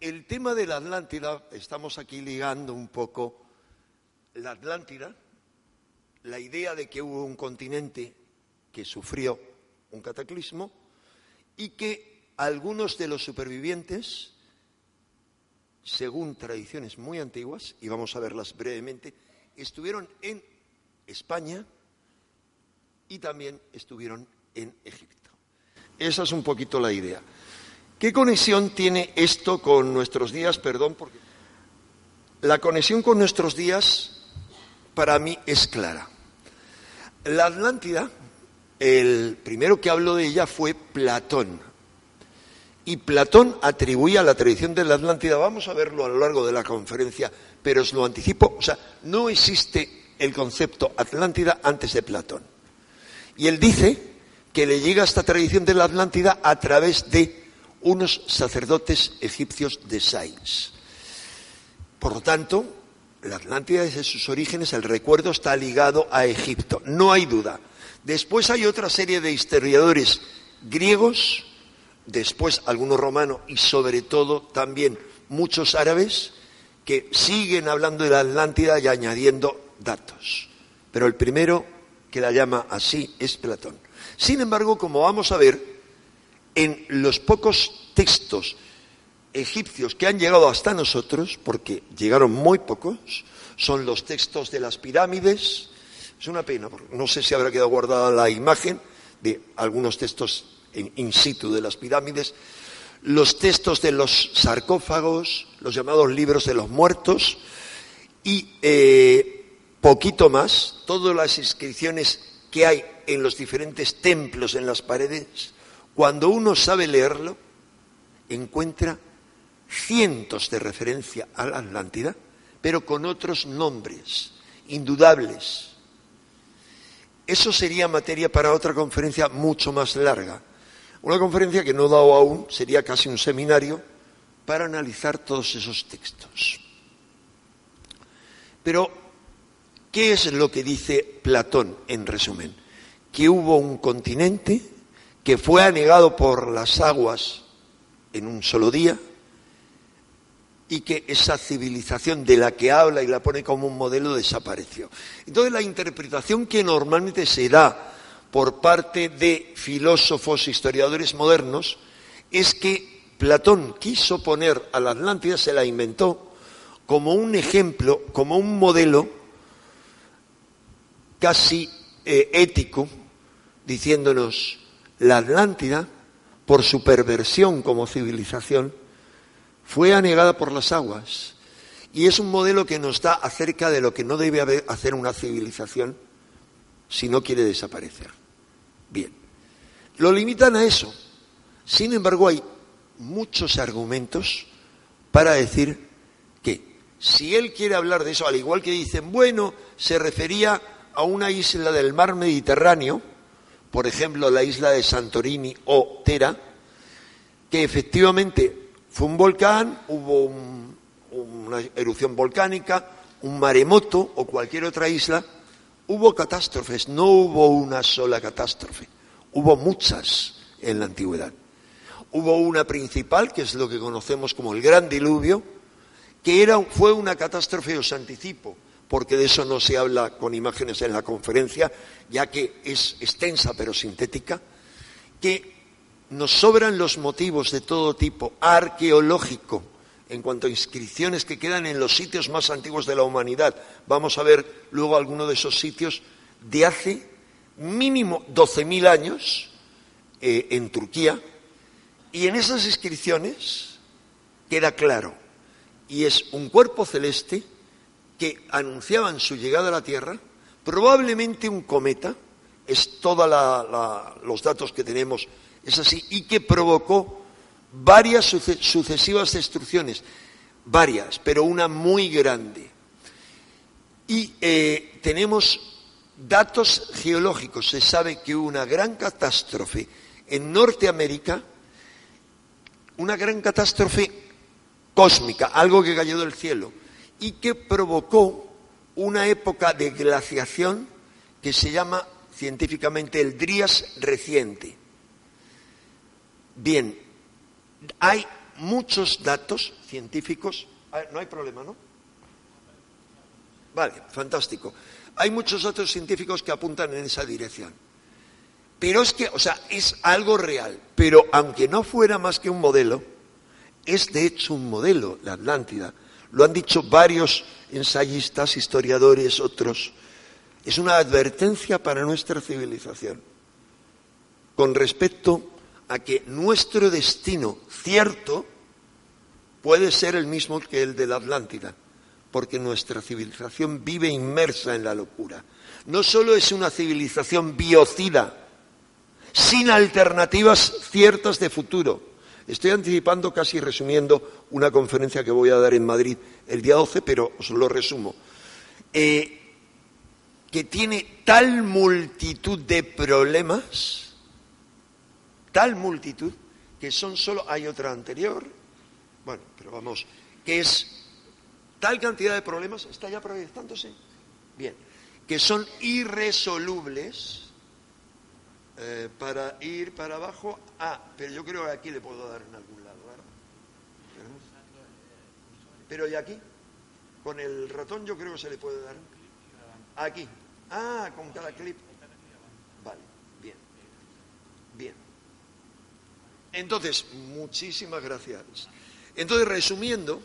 el tema de la Atlántida, estamos aquí ligando un poco la Atlántida, la idea de que hubo un continente que sufrió un cataclismo y que algunos de los supervivientes, según tradiciones muy antiguas, y vamos a verlas brevemente, estuvieron en España y también estuvieron en Egipto. Esa es un poquito la idea. ¿Qué conexión tiene esto con nuestros días? Perdón, porque la conexión con nuestros días para mí es clara. La Atlántida, el primero que habló de ella fue Platón. Y Platón atribuía la tradición de la Atlántida, vamos a verlo a lo largo de la conferencia, pero os lo anticipo, o sea, no existe el concepto Atlántida antes de Platón. Y él dice que le llega esta tradición de la Atlántida a través de unos sacerdotes egipcios de Sais. Por lo tanto, la Atlántida desde sus orígenes, el recuerdo está ligado a Egipto, no hay duda. Después hay otra serie de historiadores griegos, después algunos romanos y sobre todo también muchos árabes que siguen hablando de la Atlántida y añadiendo datos. Pero el primero que la llama así es Platón. Sin embargo, como vamos a ver, en los pocos textos egipcios que han llegado hasta nosotros, porque llegaron muy pocos, son los textos de las pirámides. Es una pena, no sé si habrá quedado guardada la imagen de algunos textos in situ de las pirámides, los textos de los sarcófagos, los llamados libros de los muertos, y eh, poquito más, todas las inscripciones que hay en los diferentes templos en las paredes, cuando uno sabe leerlo, encuentra cientos de referencia a la Atlántida, pero con otros nombres, indudables. Eso sería materia para otra conferencia mucho más larga. Una conferencia que no he dado aún, sería casi un seminario, para analizar todos esos textos. Pero, ¿qué es lo que dice Platón en resumen? Que hubo un continente que fue anegado por las aguas en un solo día y que esa civilización de la que habla y la pone como un modelo desapareció. Entonces la interpretación que normalmente se da por parte de filósofos, historiadores modernos, es que Platón quiso poner a la Atlántida, se la inventó, como un ejemplo, como un modelo casi eh, ético, diciéndonos, la Atlántida, por su perversión como civilización, fue anegada por las aguas. Y es un modelo que nos da acerca de lo que no debe hacer una civilización si no quiere desaparecer. Bien, lo limitan a eso. Sin embargo, hay muchos argumentos para decir que si él quiere hablar de eso, al igual que dicen, bueno, se refería a una isla del mar Mediterráneo, por ejemplo, la isla de Santorini o Tera, que efectivamente fue un volcán, hubo un, una erupción volcánica, un maremoto o cualquier otra isla, hubo catástrofes, no hubo una sola catástrofe, hubo muchas en la antigüedad. Hubo una principal, que es lo que conocemos como el Gran Diluvio, que era, fue una catástrofe, os anticipo, porque de eso no se habla con imágenes en la conferencia, ya que es extensa pero sintética, que nos sobran los motivos de todo tipo, arqueológico, en cuanto a inscripciones que quedan en los sitios más antiguos de la humanidad. Vamos a ver luego algunos de esos sitios de hace mínimo 12.000 años eh, en Turquía, y en esas inscripciones queda claro, y es un cuerpo celeste, que anunciaban su llegada a la Tierra, probablemente un cometa, es todos los datos que tenemos, es así, y que provocó varias sucesivas destrucciones, varias, pero una muy grande. Y eh, tenemos datos geológicos. Se sabe que hubo una gran catástrofe en Norteamérica, una gran catástrofe cósmica, algo que cayó del cielo, y que provocó una época de glaciación que se llama científicamente el Drías reciente. Bien, hay muchos datos científicos. Ah, No hay problema, ¿no? Vale, fantástico. Hay muchos datos científicos que apuntan en esa dirección. Pero es que, o sea, es algo real. Pero aunque no fuera más que un modelo, es de hecho un modelo, la Atlántida. Lo han dicho varios ensayistas, historiadores, otros. Es una advertencia para nuestra civilización con respecto a que nuestro destino cierto puede ser el mismo que el de la Atlántida, porque nuestra civilización vive inmersa en la locura. No solo es una civilización biocida, sin alternativas ciertas de futuro. Estoy anticipando, casi resumiendo, una conferencia que voy a dar en Madrid el día 12, pero os lo resumo. Eh, que tiene tal multitud de problemas, tal multitud, que son solo, hay otra anterior, bueno, pero vamos, que es tal cantidad de problemas, ¿está ya proyectándose? Bien, que son irresolubles eh, para ir para abajo. Ah, pero yo creo que aquí le puedo dar en algún lado, ¿verdad? Pero ¿y aquí? Con el ratón yo creo que se le puede dar. Aquí. Ah, con cada clip. Vale, bien. Bien. Entonces, muchísimas gracias. Entonces, resumiendo,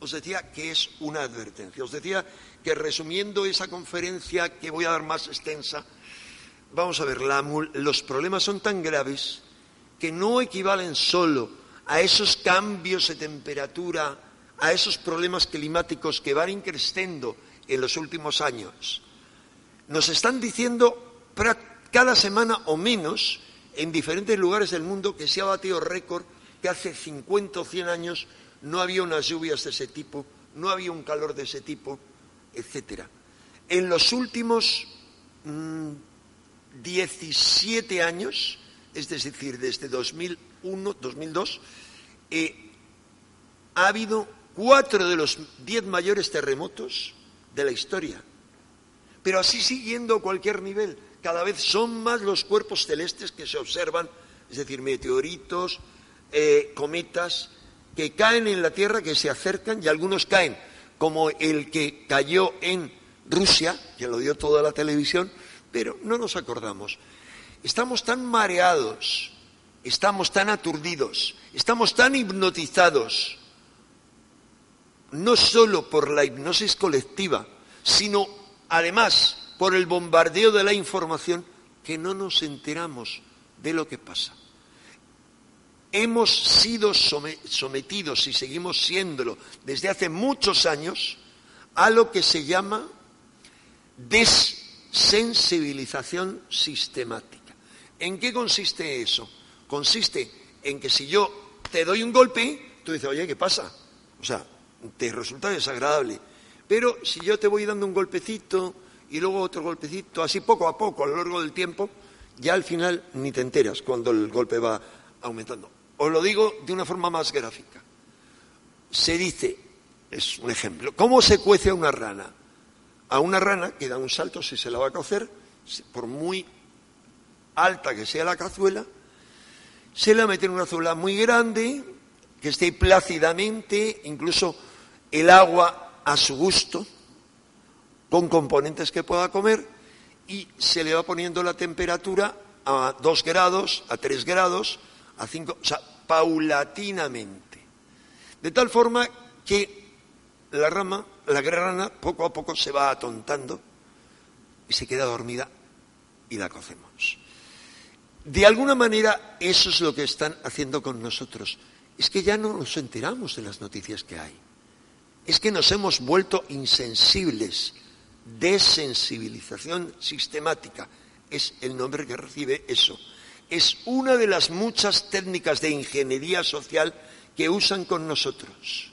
os decía que es una advertencia. Os decía que resumiendo esa conferencia que voy a dar más extensa, vamos a ver, la los problemas son tan graves que no equivalen solo a esos cambios de temperatura, a esos problemas climáticos que van increciendo en los últimos años. Nos están diciendo cada semana o menos en diferentes lugares del mundo que se ha batido récord, que hace 50 o 100 años no había unas lluvias de ese tipo, no había un calor de ese tipo, etcétera. En los últimos mm, 17 años, es decir, desde 2001, 2002, eh, ha habido cuatro de los diez mayores terremotos de la historia. Pero así siguiendo cualquier nivel, cada vez son más los cuerpos celestes que se observan, es decir, meteoritos, eh, cometas, que caen en la Tierra, que se acercan y algunos caen, como el que cayó en Rusia, que lo dio toda la televisión, pero no nos acordamos. Estamos tan mareados, estamos tan aturdidos, estamos tan hipnotizados, no solo por la hipnosis colectiva, sino además por el bombardeo de la información, que no nos enteramos de lo que pasa. Hemos sido some- sometidos y seguimos siéndolo desde hace muchos años a lo que se llama desensibilización sistemática. ¿En qué consiste eso? Consiste en que si yo te doy un golpe, tú dices, oye, ¿qué pasa? O sea, te resulta desagradable. Pero si yo te voy dando un golpecito y luego otro golpecito, así poco a poco, a lo largo del tiempo, ya al final ni te enteras cuando el golpe va aumentando. Os lo digo de una forma más gráfica. Se dice, es un ejemplo, ¿cómo se cuece una rana? A una rana que da un salto si se la va a cocer, por muy alta que sea la cazuela, se la mete en una cazuela muy grande, que esté plácidamente, incluso el agua a su gusto, con componentes que pueda comer, y se le va poniendo la temperatura a 2 grados, a 3 grados, a 5, o sea, paulatinamente. De tal forma que la rama, la rana, poco a poco se va atontando y se queda dormida y la cocemos. De alguna manera, eso es lo que están haciendo con nosotros. Es que ya no nos enteramos de las noticias que hay. Es que nos hemos vuelto insensibles. Desensibilización sistemática es el nombre que recibe eso. Es una de las muchas técnicas de ingeniería social que usan con nosotros.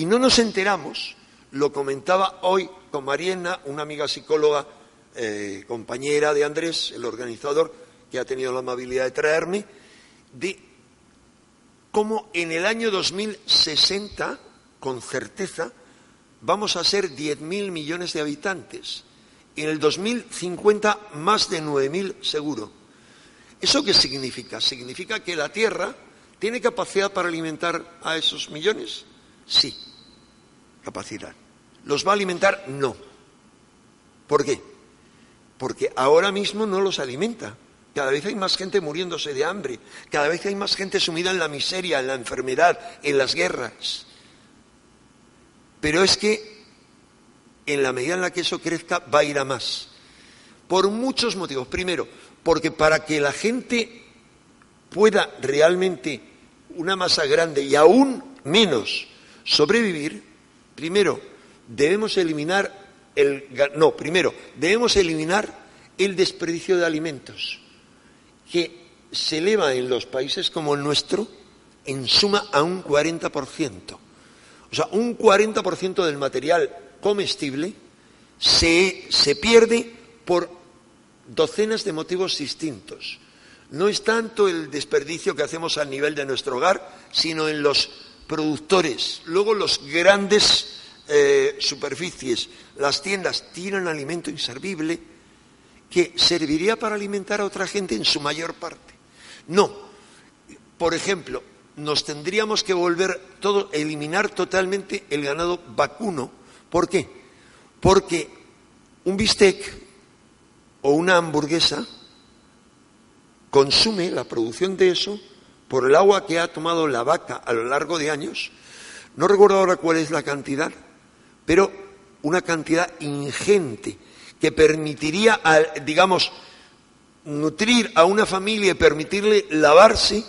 Y no nos enteramos, Lo comentaba hoy con Mariana, una amiga psicóloga, eh, compañera de Andrés, el organizador, que ha tenido la amabilidad de traerme, de cómo en el año 2060, con certeza, vamos a ser 10.000 millones de habitantes. En el 2050, más de 9.000 seguro. ¿Eso qué significa? Significa que la Tierra tiene capacidad para alimentar a esos millones. Sí, capacidad. ¿Los va a alimentar? No. ¿Por qué? Porque ahora mismo no los alimenta. Cada vez hay más gente muriéndose de hambre, cada vez hay más gente sumida en la miseria, en la enfermedad, en las guerras. Pero es que en la medida en la que eso crezca va a ir a más. Por muchos motivos. Primero, porque para que la gente pueda realmente una masa grande y aún menos sobrevivir, primero debemos eliminar el no, primero debemos eliminar el desperdicio de alimentos que se eleva en los países como el nuestro en suma a un 40%. O sea, un 40% del material comestible se, se pierde por docenas de motivos distintos. No es tanto el desperdicio que hacemos a nivel de nuestro hogar, sino en los productores. Luego los grandes eh, superficies, las tiendas, tiran alimento inservible que serviría para alimentar a otra gente en su mayor parte. No. Por ejemplo, nos tendríamos que volver todo, eliminar totalmente el ganado vacuno. ¿Por qué? Porque un bistec o una hamburguesa consume la producción de eso por el agua que ha tomado la vaca a lo largo de años. No recuerdo ahora cuál es la cantidad, pero una cantidad ingente que permitiría, digamos, nutrir a una familia y permitirle lavarse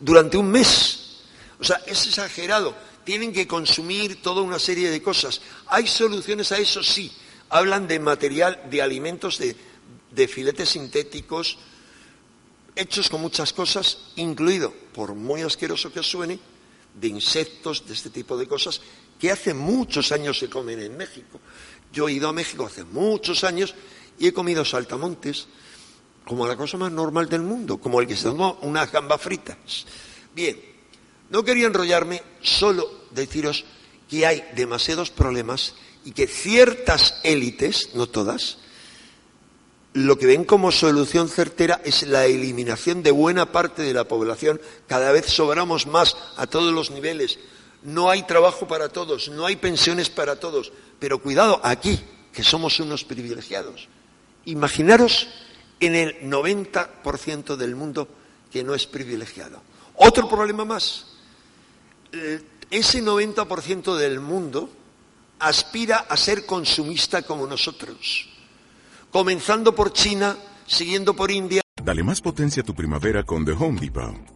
durante un mes. O sea, es exagerado. Tienen que consumir toda una serie de cosas. ¿Hay soluciones a eso? Sí. Hablan de material, de alimentos, de, de filetes sintéticos, hechos con muchas cosas, incluido, por muy asqueroso que suene, de insectos, de este tipo de cosas, que hace muchos años se comen en México. Yo he ido a México hace muchos años y he comido saltamontes como la cosa más normal del mundo, como el que se tomó unas gambas fritas. Bien, no quería enrollarme, solo deciros que hay demasiados problemas y que ciertas élites, no todas, lo que ven como solución certera es la eliminación de buena parte de la población. Cada vez sobramos más a todos los niveles. No hay trabajo para todos, no hay pensiones para todos. Pero cuidado, aquí, que somos unos privilegiados. Imaginaros en el 90% del mundo que no es privilegiado. Otro problema más. Eh, ese 90% del mundo aspira a ser consumista como nosotros comenzando por China, siguiendo por India. Dale más potencia a tu primavera con The Home Depot.